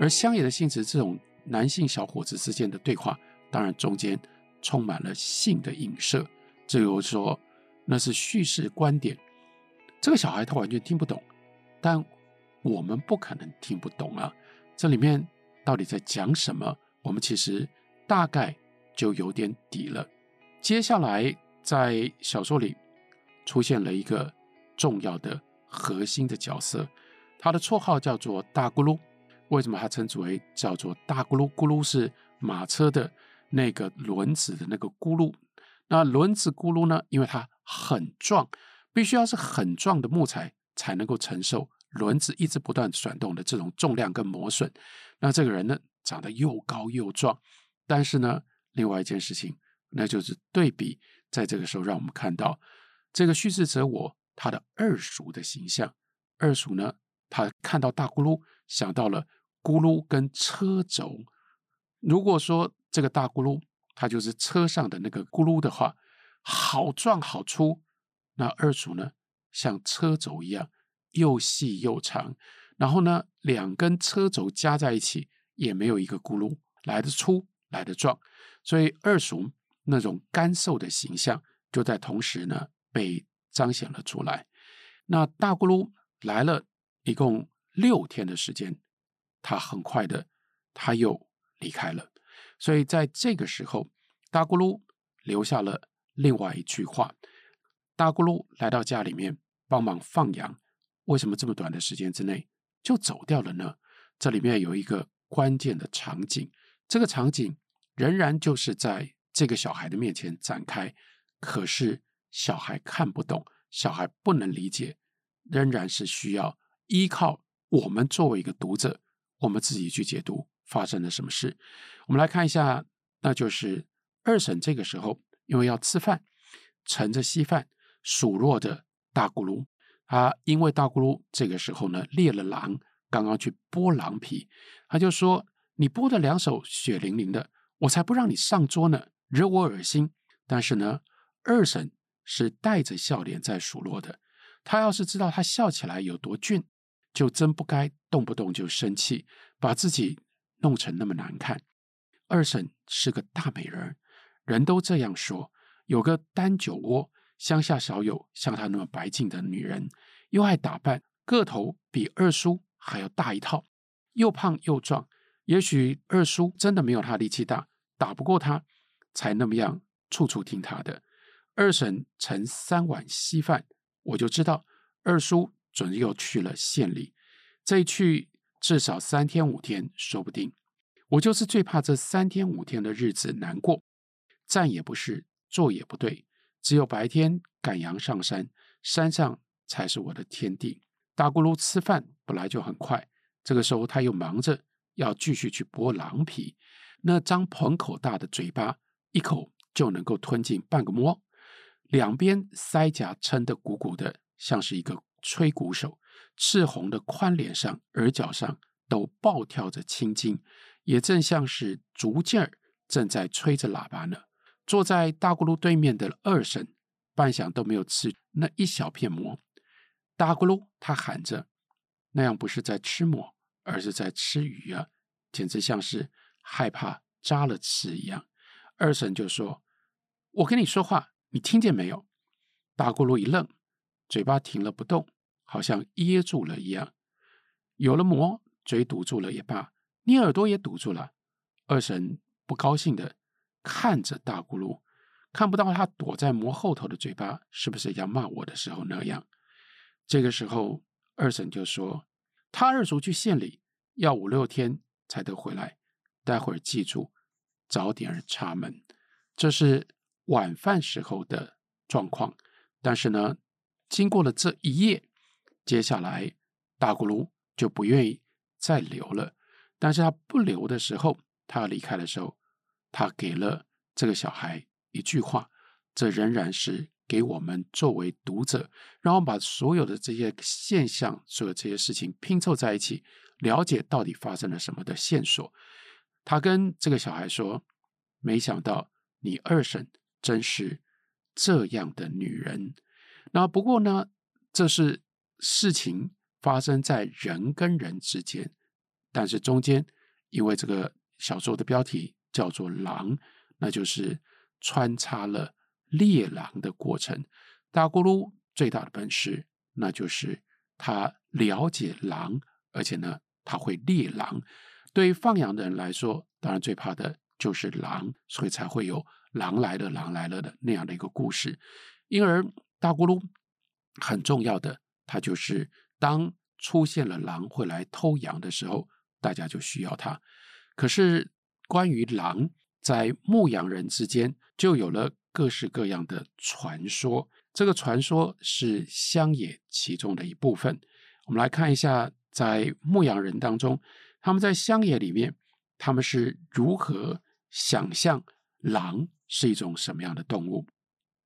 而乡野的性子这种男性小伙子之间的对话，当然中间充满了性的影射。这有说那是叙事观点，这个小孩他完全听不懂，但我们不可能听不懂啊。这里面到底在讲什么？我们其实大概就有点底了。接下来在小说里出现了一个重要的核心的角色，他的绰号叫做大咕噜。为什么他称之为叫做大咕噜？咕噜是马车的那个轮子的那个咕噜。那轮子咕噜呢？因为它很壮，必须要是很壮的木材才能够承受轮子一直不断转动的这种重量跟磨损。那这个人呢，长得又高又壮，但是呢，另外一件事情，那就是对比，在这个时候让我们看到这个叙事者我他的二叔的形象。二叔呢，他看到大咕噜，想到了。咕噜跟车轴，如果说这个大咕噜它就是车上的那个咕噜的话，好壮好粗。那二鼠呢，像车轴一样又细又长，然后呢，两根车轴加在一起也没有一个咕噜来得粗来得壮，所以二鼠那种干瘦的形象就在同时呢被彰显了出来。那大咕噜来了一共六天的时间。他很快的，他又离开了。所以在这个时候，大咕噜留下了另外一句话：大咕噜来到家里面帮忙放羊，为什么这么短的时间之内就走掉了呢？这里面有一个关键的场景，这个场景仍然就是在这个小孩的面前展开，可是小孩看不懂，小孩不能理解，仍然是需要依靠我们作为一个读者。我们自己去解读发生了什么事。我们来看一下，那就是二婶这个时候因为要吃饭，盛着稀饭数落着大咕噜。他因为大咕噜这个时候呢猎了狼，刚刚去剥狼皮，他就说：“你剥的两手血淋淋的，我才不让你上桌呢，惹我恶心。”但是呢，二婶是带着笑脸在数落的。他要是知道他笑起来有多俊。就真不该动不动就生气，把自己弄成那么难看。二婶是个大美人，人都这样说。有个单酒窝，乡下少有像她那么白净的女人，又爱打扮，个头比二叔还要大一套，又胖又壮。也许二叔真的没有她力气大，打不过她，才那么样处处听她的。二婶盛三碗稀饭，我就知道二叔。准又去了县里，这一去至少三天五天，说不定。我就是最怕这三天五天的日子难过，站也不是，坐也不对，只有白天赶羊上山，山上才是我的天地。大咕噜吃饭本来就很快，这个时候他又忙着要继续去剥狼皮，那张盆口大的嘴巴，一口就能够吞进半个馍，两边腮颊撑得鼓鼓的，像是一个。吹鼓手，赤红的宽脸上、耳角上都暴跳着青筋，也正像是竹劲儿正在吹着喇叭呢。坐在大咕噜对面的二婶，半晌都没有吃那一小片馍。大咕噜他喊着：“那样不是在吃馍，而是在吃鱼啊！简直像是害怕扎了刺一样。”二婶就说：“我跟你说话，你听见没有？”大咕噜一愣。嘴巴停了不动，好像噎住了一样。有了馍，嘴堵住了也罢，你耳朵也堵住了。二婶不高兴地看着大咕噜，看不到他躲在馍后头的嘴巴，是不是要骂我的时候那样？这个时候，二婶就说：“他二叔去县里，要五六天才得回来。待会儿记住，早点插门。”这是晚饭时候的状况。但是呢，经过了这一夜，接下来大咕噜就不愿意再留了。但是他不留的时候，他要离开的时候，他给了这个小孩一句话，这仍然是给我们作为读者，让我们把所有的这些现象、所有这些事情拼凑在一起，了解到底发生了什么的线索。他跟这个小孩说：“没想到你二婶真是这样的女人。”那不过呢，这是事情发生在人跟人之间，但是中间因为这个小说的标题叫做“狼”，那就是穿插了猎狼的过程。大咕噜最大的本事，那就是他了解狼，而且呢，他会猎狼。对于放羊的人来说，当然最怕的就是狼，所以才会有“狼来了，狼来了”的那样的一个故事。因而，大咕噜很重要的，它就是当出现了狼会来偷羊的时候，大家就需要它。可是，关于狼，在牧羊人之间就有了各式各样的传说。这个传说是乡野其中的一部分。我们来看一下，在牧羊人当中，他们在乡野里面，他们是如何想象狼是一种什么样的动物？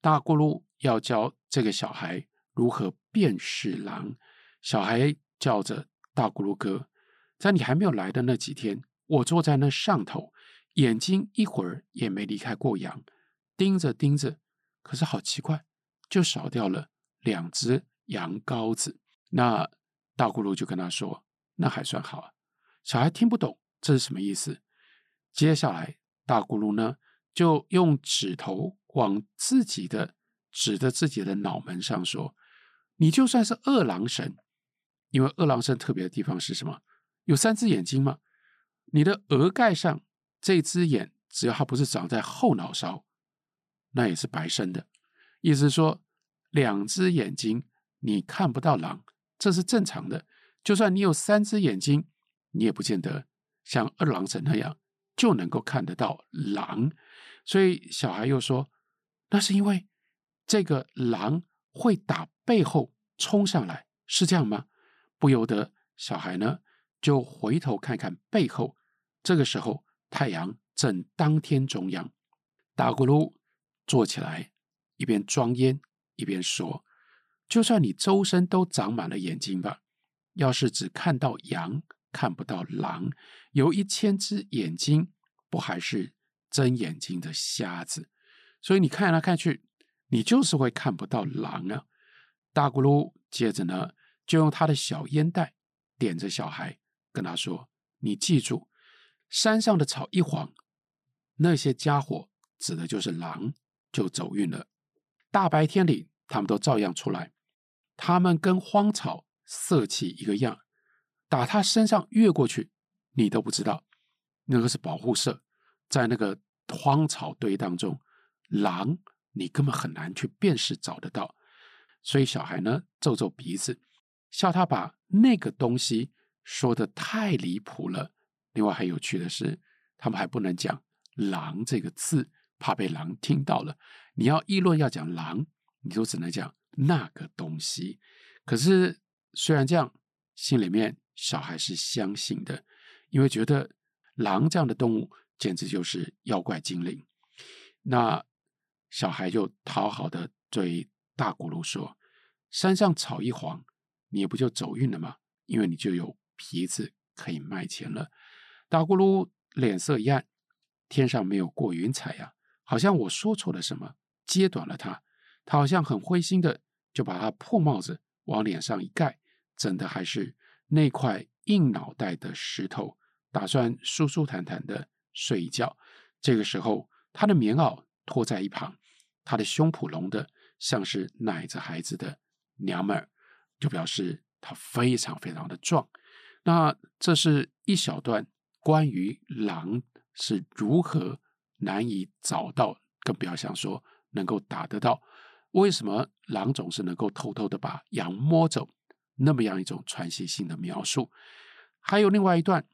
大咕噜要教这个小孩如何便是狼。小孩叫着大咕噜哥，在你还没有来的那几天，我坐在那上头，眼睛一会儿也没离开过羊，盯着盯着，可是好奇怪，就少掉了两只羊羔子。那大咕噜就跟他说：“那还算好啊。”小孩听不懂这是什么意思。接下来，大咕噜呢就用指头往自己的指着自己的脑门上说：“你就算是二郎神，因为二郎神特别的地方是什么？有三只眼睛嘛。你的额盖上这只眼，只要它不是长在后脑勺，那也是白生的。意思说，两只眼睛你看不到狼，这是正常的。就算你有三只眼睛，你也不见得像二郎神那样就能够看得到狼。所以小孩又说。”那是因为这个狼会打背后冲上来，是这样吗？不由得小孩呢就回头看看背后。这个时候太阳正当天中央，大咕噜坐起来，一边装烟一边说：“就算你周身都长满了眼睛吧，要是只看到羊看不到狼，有一千只眼睛，不还是睁眼睛的瞎子？”所以你看来看去，你就是会看不到狼啊！大咕噜接着呢，就用他的小烟袋点着小孩，跟他说：“你记住，山上的草一黄，那些家伙指的就是狼，就走运了。大白天里，他们都照样出来，他们跟荒草色气一个样，打他身上越过去，你都不知道，那个是保护色，在那个荒草堆当中。”狼，你根本很难去辨识找得到，所以小孩呢皱皱鼻子，笑他把那个东西说得太离谱了。另外还有趣的是，他们还不能讲“狼”这个字，怕被狼听到了。你要议论要讲“狼”，你就只能讲那个东西。可是虽然这样，心里面小孩是相信的，因为觉得狼这样的动物简直就是妖怪精灵。那。小孩就讨好的对大咕噜说：“山上草一黄，你不就走运了吗？因为你就有皮子可以卖钱了。”大咕噜脸色一暗，天上没有过云彩呀，好像我说错了什么，揭短了他。他好像很灰心的，就把他破帽子往脸上一盖，整的还是那块硬脑袋的石头，打算舒舒坦坦的睡一觉。这个时候，他的棉袄。拖在一旁，他的胸脯隆的像是奶着孩子的娘们儿，就表示他非常非常的壮。那这是一小段关于狼是如何难以找到，更不要想说能够打得到。为什么狼总是能够偷偷的把羊摸走？那么样一种传奇性的描述。还有另外一段，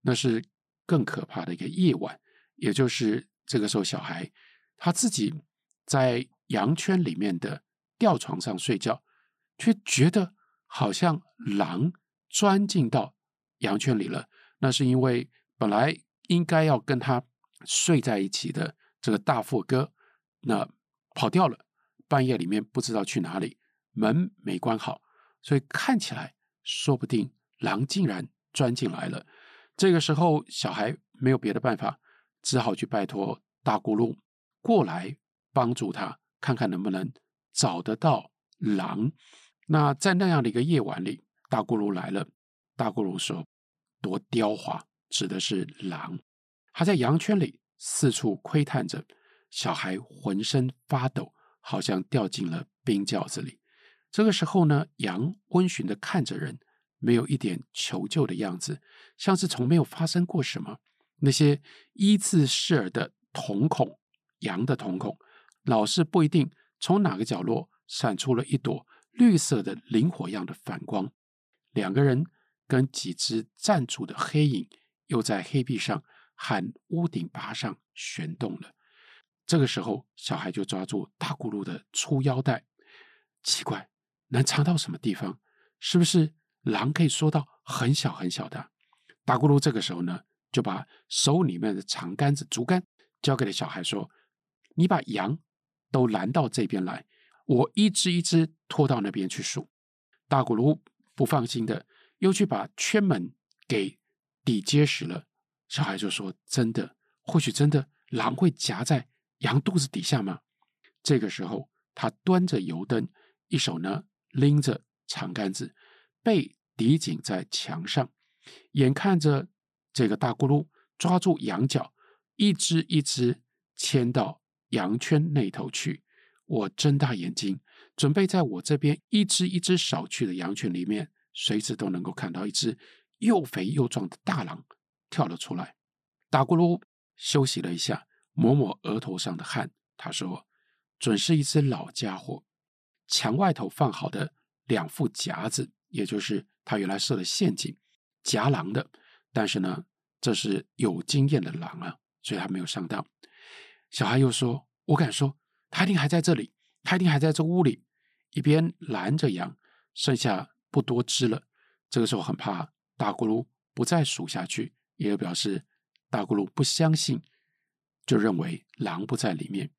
那是更可怕的一个夜晚，也就是这个时候小孩。他自己在羊圈里面的吊床上睡觉，却觉得好像狼钻进到羊圈里了。那是因为本来应该要跟他睡在一起的这个大富哥，那跑掉了，半夜里面不知道去哪里，门没关好，所以看起来说不定狼竟然钻进来了。这个时候，小孩没有别的办法，只好去拜托大咕噜。过来帮助他，看看能不能找得到狼。那在那样的一个夜晚里，大咕噜来了。大咕噜说：“多刁滑，指的是狼。他在羊圈里四处窥探着，小孩浑身发抖，好像掉进了冰窖子里。这个时候呢，羊温驯地看着人，没有一点求救的样子，像是从没有发生过什么。那些依次视耳的瞳孔，羊的瞳孔，老是不一定从哪个角落闪出了一朵绿色的灵火样的反光。两个人跟几只站住的黑影，又在黑壁上和屋顶拔上旋动了。这个时候，小孩就抓住大咕噜的粗腰带，奇怪，能藏到什么地方？是不是狼可以缩到很小很小的？大咕噜这个时候呢，就把手里面的长杆子、竹竿交给了小孩，说：“你把羊都拦到这边来，我一只一只拖到那边去数。”大咕噜不放心的，又去把圈门给抵结实了。小孩就说：“真的，或许真的狼会夹在羊肚子底下吗？”这个时候，他端着油灯，一手呢拎着长杆子，背抵紧在墙上，眼看着。这个大咕噜抓住羊角，一只一只牵到羊圈那头去。我睁大眼睛，准备在我这边一只一只扫去的羊群里面，随时都能够看到一只又肥又壮的大狼跳了出来。打咕噜休息了一下，抹抹额头上的汗，他说：“准是一只老家伙。”墙外头放好的两副夹子，也就是他原来设的陷阱，夹狼的。但是呢，这是有经验的狼啊，所以他没有上当。小孩又说：“我敢说，他一定还在这里，他一定还在这屋里。”一边拦着羊，剩下不多只了。这个时候很怕大咕噜不再数下去，也表示大咕噜不相信，就认为狼不在里面。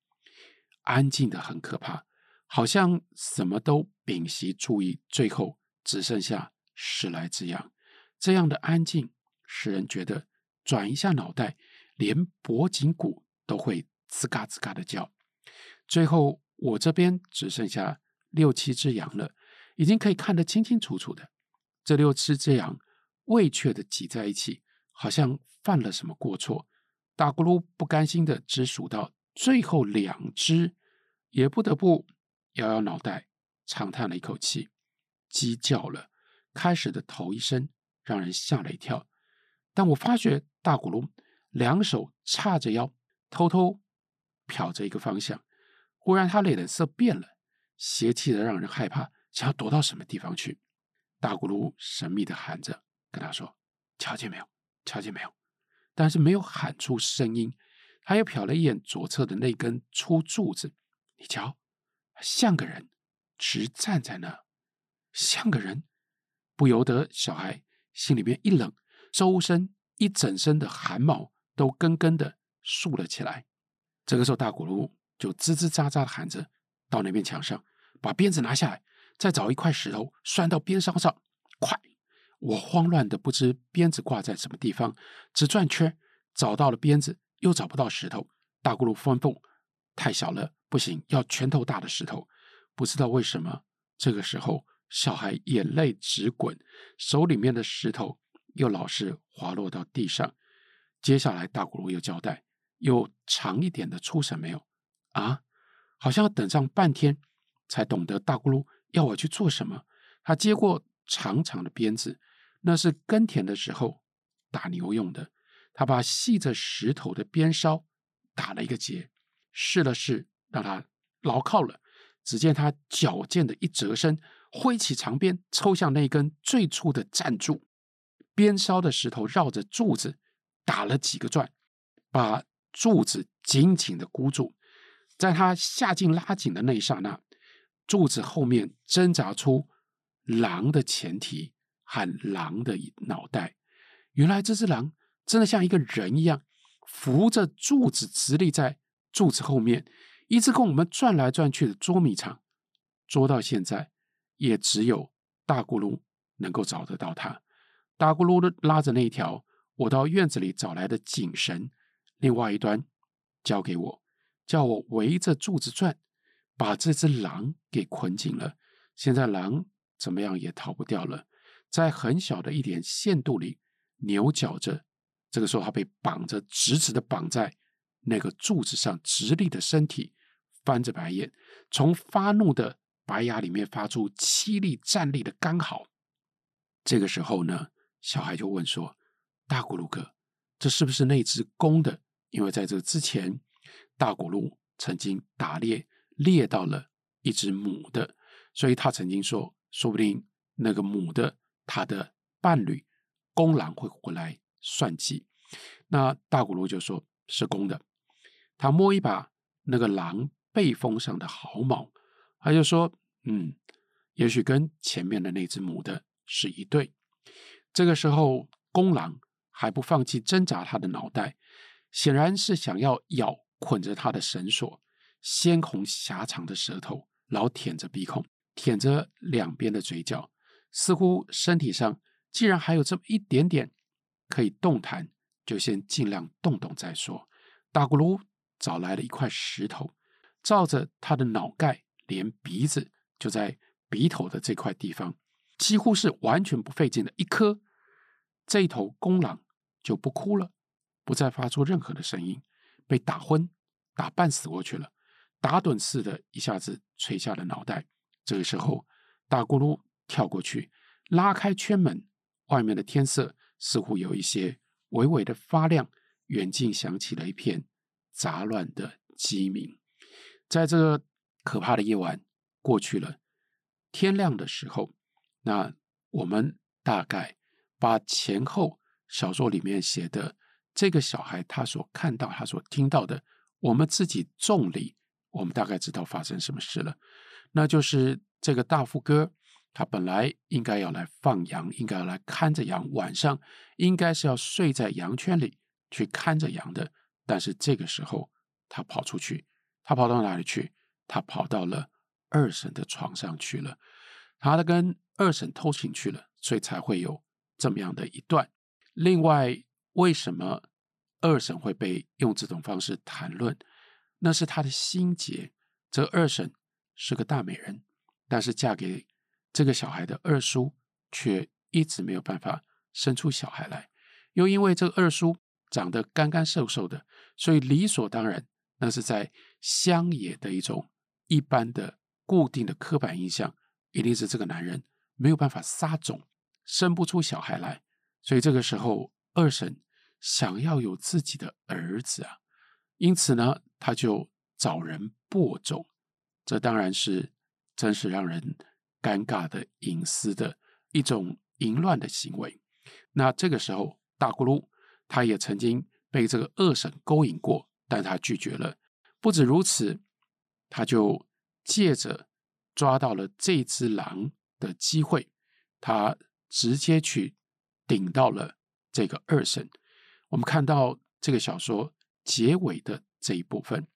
安静的很可怕，好像什么都屏息注意，最后只剩下十来只羊。这样的安静。使人觉得转一下脑袋，连脖颈骨都会吱嘎吱嘎的叫。最后，我这边只剩下六七只羊了，已经可以看得清清楚楚的。这六七只羊畏怯的挤在一起，好像犯了什么过错。大咕噜不甘心的只数到最后两只，也不得不摇摇脑袋，长叹了一口气，鸡叫了。开始的头一声让人吓了一跳。但我发觉大咕噜两手叉着腰，偷偷瞟着一个方向。忽然，他脸色变了，邪气的让人害怕，想要躲到什么地方去。大咕噜神秘的喊着，跟他说：“瞧见没有？瞧见没有？”但是没有喊出声音。他又瞟了一眼左侧的那根粗柱子，你瞧，像个人直站在那，像个人。不由得小孩心里面一冷。周身一整身的汗毛都根根的竖了起来。这个时候，大咕噜就吱吱喳喳的喊着：“到那面墙上，把鞭子拿下来，再找一块石头拴到鞭梢上，快！”我慌乱的不知鞭子挂在什么地方，只转圈，找到了鞭子，又找不到石头。大咕噜吩咐：“太小了，不行，要拳头大的石头。”不知道为什么，这个时候小孩眼泪直滚，手里面的石头。又老是滑落到地上。接下来，大咕噜又交代：“有长一点的粗绳没有？”啊，好像要等上半天才懂得大咕噜要我去做什么。他接过长长的鞭子，那是耕田的时候打牛用的。他把系着石头的鞭梢打了一个结，试了试，让它牢靠了。只见他矫健的一折身，挥起长鞭，抽向那根最粗的站柱。鞭梢的石头绕着柱子打了几个转，把柱子紧紧的箍住。在他下劲拉紧的那一刹那，柱子后面挣扎出狼的前蹄和狼的脑袋。原来这只狼真的像一个人一样，扶着柱子直立在柱子后面，一直跟我们转来转去的捉迷藏。捉到现在，也只有大咕噜能够找得到它。大咕噜的拉着那条我到院子里找来的锦绳，另外一端交给我，叫我围着柱子转，把这只狼给捆紧了。现在狼怎么样也逃不掉了，在很小的一点限度里，扭绞着。这个时候，他被绑着，直直的绑在那个柱子上，直立的身体，翻着白眼，从发怒的白牙里面发出凄厉战栗的干嚎。这个时候呢，小孩就问说：“大骨噜哥，这是不是那只公的？因为在这之前，大骨噜曾经打猎猎到了一只母的，所以他曾经说，说不定那个母的他的伴侣公狼会回来。”算计，那大骨噜就说是公的。他摸一把那个狼背风上的毫毛，他就说：“嗯，也许跟前面的那只母的是一对。”这个时候，公狼还不放弃挣扎他的脑袋，显然是想要咬捆着他的绳索，鲜红狭长的舌头老舔着鼻孔，舔着两边的嘴角，似乎身体上既然还有这么一点点。可以动弹，就先尽量动动再说。大骨噜找来了一块石头，照着他的脑盖，连鼻子就在鼻头的这块地方，几乎是完全不费劲的一磕，这一头公狼就不哭了，不再发出任何的声音，被打昏、打半死过去了，打盹似的，一下子垂下了脑袋。这个时候，大咕噜跳过去，拉开圈门，外面的天色。似乎有一些微微的发亮，远近响起了一片杂乱的鸡鸣。在这个可怕的夜晚过去了，天亮的时候，那我们大概把前后小说里面写的这个小孩他所看到、他所听到的，我们自己众里，我们大概知道发生什么事了。那就是这个大富哥。他本来应该要来放羊，应该要来看着羊，晚上应该是要睡在羊圈里去看着羊的。但是这个时候，他跑出去，他跑到哪里去？他跑到了二婶的床上去了，他跟二婶偷情去了，所以才会有这么样的一段。另外，为什么二婶会被用这种方式谈论？那是他的心结。这二婶是个大美人，但是嫁给。这个小孩的二叔却一直没有办法生出小孩来，又因为这个二叔长得干干瘦瘦的，所以理所当然，那是在乡野的一种一般的固定的刻板印象，一定是这个男人没有办法撒种，生不出小孩来，所以这个时候二婶想要有自己的儿子啊，因此呢，他就找人播种，这当然是真是让人。尴尬的隐私的一种淫乱的行为。那这个时候，大咕噜他也曾经被这个二婶勾引过，但他拒绝了。不止如此，他就借着抓到了这只狼的机会，他直接去顶到了这个二婶。我们看到这个小说结尾的这一部分，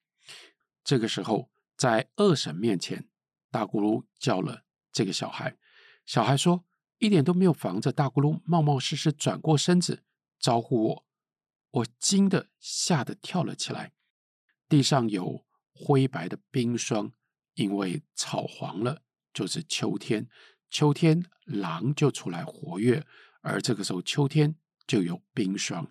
这个时候在二婶面前，大咕噜叫了。这个小孩，小孩说一点都没有防着，大咕噜冒冒失失转过身子招呼我，我惊得吓得跳了起来。地上有灰白的冰霜，因为草黄了，就是秋天。秋天狼就出来活跃，而这个时候秋天就有冰霜。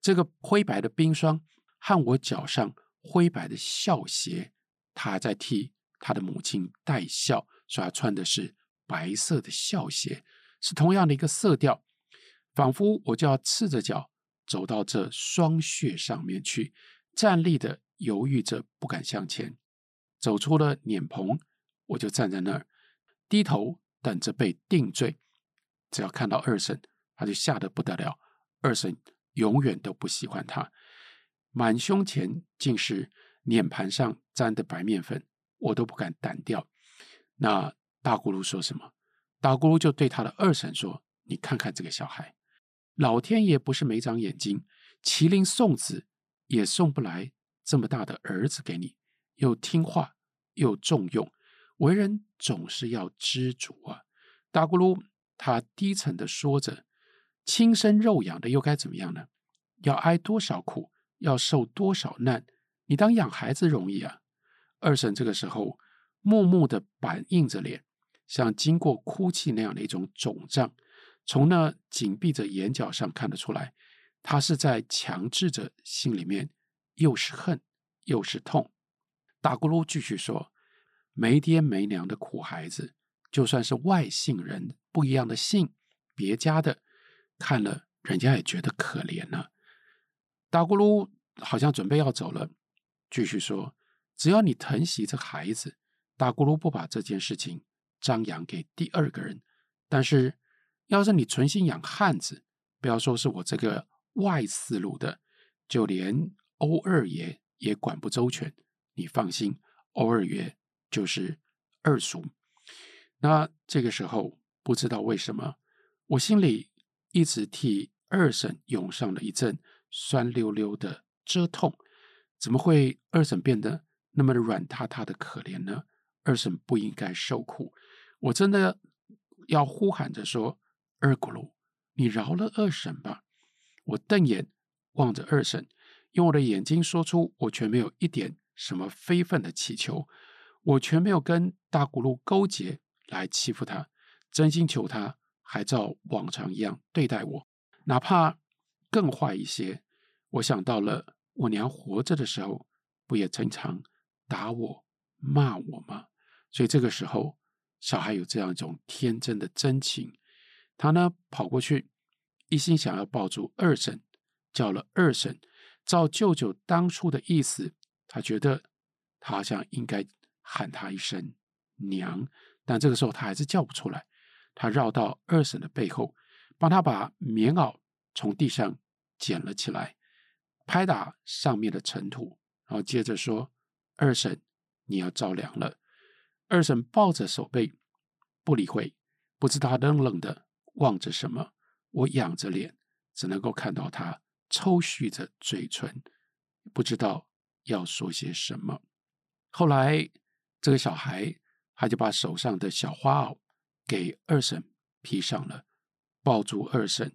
这个灰白的冰霜和我脚上灰白的孝鞋，他还在替他的母亲戴孝。所以他穿的是白色的孝鞋，是同样的一个色调，仿佛我就要赤着脚走到这霜雪上面去，站立的犹豫着不敢向前。走出了碾棚，我就站在那儿，低头等着被定罪。只要看到二婶，他就吓得不得了。二婶永远都不喜欢他，满胸前尽是脸盘上沾的白面粉，我都不敢掸掉。那大咕噜说什么？大咕噜就对他的二婶说：“你看看这个小孩，老天爷不是没长眼睛，麒麟送子也送不来这么大的儿子给你，又听话又重用，为人总是要知足啊。”大咕噜他低沉的说着：“亲生肉养的又该怎么样呢？要挨多少苦，要受多少难，你当养孩子容易啊？”二婶这个时候。木木的板硬着脸，像经过哭泣那样的一种肿胀，从那紧闭着眼角上看得出来，他是在强制着心里面又是恨又是痛。大咕噜继续说：“没爹没娘的苦孩子，就算是外姓人，不一样的姓，别家的，看了人家也觉得可怜呢、啊。”大咕噜好像准备要走了，继续说：“只要你疼惜这孩子，大咕噜不把这件事情张扬给第二个人。但是，要是你存心养汉子，不要说是我这个外四路的，就连欧二爷也管不周全。你放心，欧二爷就是二叔。那这个时候，不知道为什么，我心里一直替二婶涌上了一阵酸溜溜的辄痛。怎么会二婶变得那么软塌塌的可怜呢？二婶不应该受苦。我真的要呼喊着说：“二咕噜，你饶了二婶吧！”我瞪眼望着二婶，用我的眼睛说出我却没有一点什么非分的祈求，我全没有跟大咕噜勾结来欺负他，真心求他还照往常一样对待我，哪怕更坏一些。我想到了。我娘活着的时候，不也经常打我、骂我吗？所以这个时候，小孩有这样一种天真的真情，他呢跑过去，一心想要抱住二婶，叫了二婶，照舅舅当初的意思，他觉得他好像应该喊他一声娘，但这个时候他还是叫不出来。他绕到二婶的背后，帮他把棉袄从地上捡了起来。拍打上面的尘土，然后接着说：“二婶，你要着凉了。”二婶抱着手背，不理会，不知道冷冷的望着什么。我仰着脸，只能够看到他抽蓄着嘴唇，不知道要说些什么。后来，这个小孩他就把手上的小花袄给二婶披上了，抱住二婶，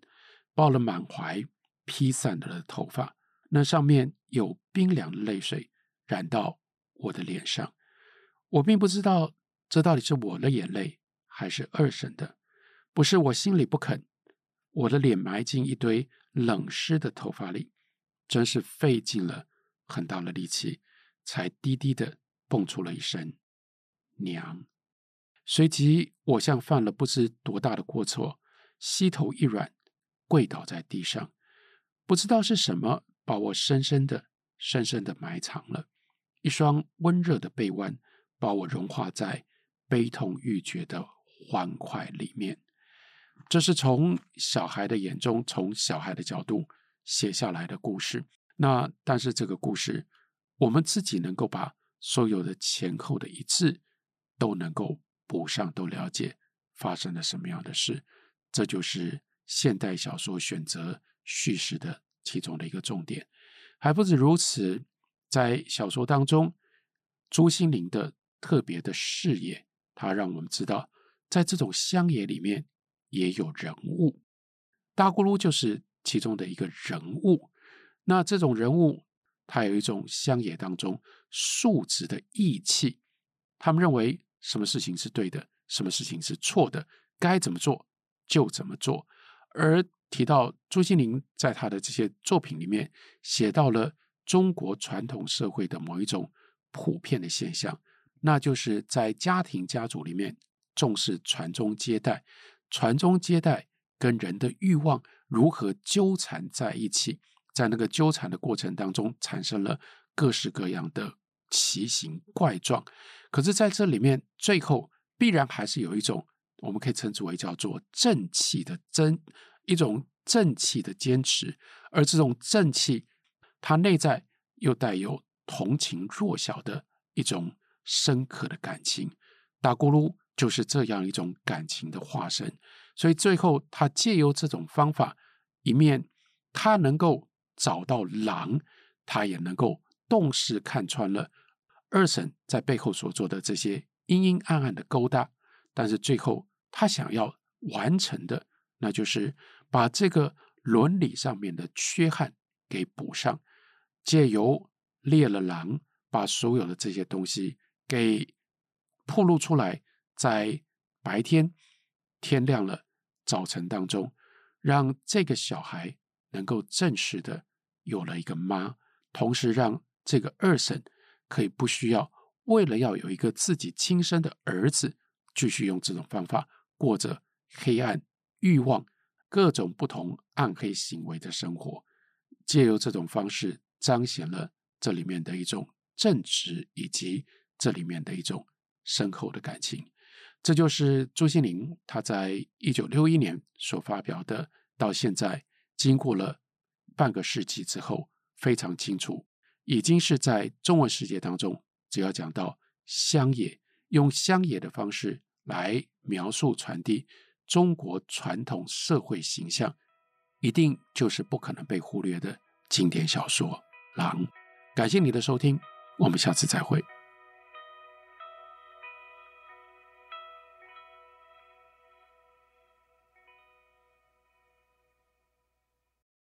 抱了满怀，披散了的头发。那上面有冰凉的泪水染到我的脸上，我并不知道这到底是我的眼泪还是二婶的。不是我心里不肯，我的脸埋进一堆冷湿的头发里，真是费尽了很大的力气，才低低的蹦出了一声“娘”。随即，我像犯了不知多大的过错，膝头一软，跪倒在地上，不知道是什么。把我深深的、深深的埋藏了，一双温热的臂弯把我融化在悲痛欲绝的欢快里面。这是从小孩的眼中，从小孩的角度写下来的故事。那但是这个故事，我们自己能够把所有的前后的一致都能够补上，都了解发生了什么样的事。这就是现代小说选择叙事的。其中的一个重点，还不止如此，在小说当中，朱心凌的特别的视野，他让我们知道，在这种乡野里面也有人物，大咕噜就是其中的一个人物。那这种人物，他有一种乡野当中素质的义气，他们认为什么事情是对的，什么事情是错的，该怎么做就怎么做，而。提到朱西甯在他的这些作品里面写到了中国传统社会的某一种普遍的现象，那就是在家庭家族里面重视传宗接代，传宗接代跟人的欲望如何纠缠在一起，在那个纠缠的过程当中产生了各式各样的奇形怪状，可是在这里面最后必然还是有一种我们可以称之为叫做正气的真。一种正气的坚持，而这种正气，它内在又带有同情弱小的一种深刻的感情。大咕噜就是这样一种感情的化身，所以最后他借由这种方法，一面他能够找到狼，他也能够洞视看穿了二婶在背后所做的这些阴阴暗暗的勾搭，但是最后他想要完成的，那就是。把这个伦理上面的缺憾给补上，借由猎了狼，把所有的这些东西给暴露出来，在白天天亮了，早晨当中，让这个小孩能够正式的有了一个妈，同时让这个二婶可以不需要为了要有一个自己亲生的儿子，继续用这种方法过着黑暗、欲望、各种不同暗黑行为的生活，借由这种方式彰显了这里面的一种正直，以及这里面的一种深厚的感情。这就是朱西甯他在一九六一年所发表的，到现在经过了半个世纪之后，非常清楚，已经是在中文世界当中，只要讲到乡野，用乡野的方式来描述传递中国传统社会形象，一定就是不可能被忽略的经典小说《狼》。感谢你的收听，我们下次再会。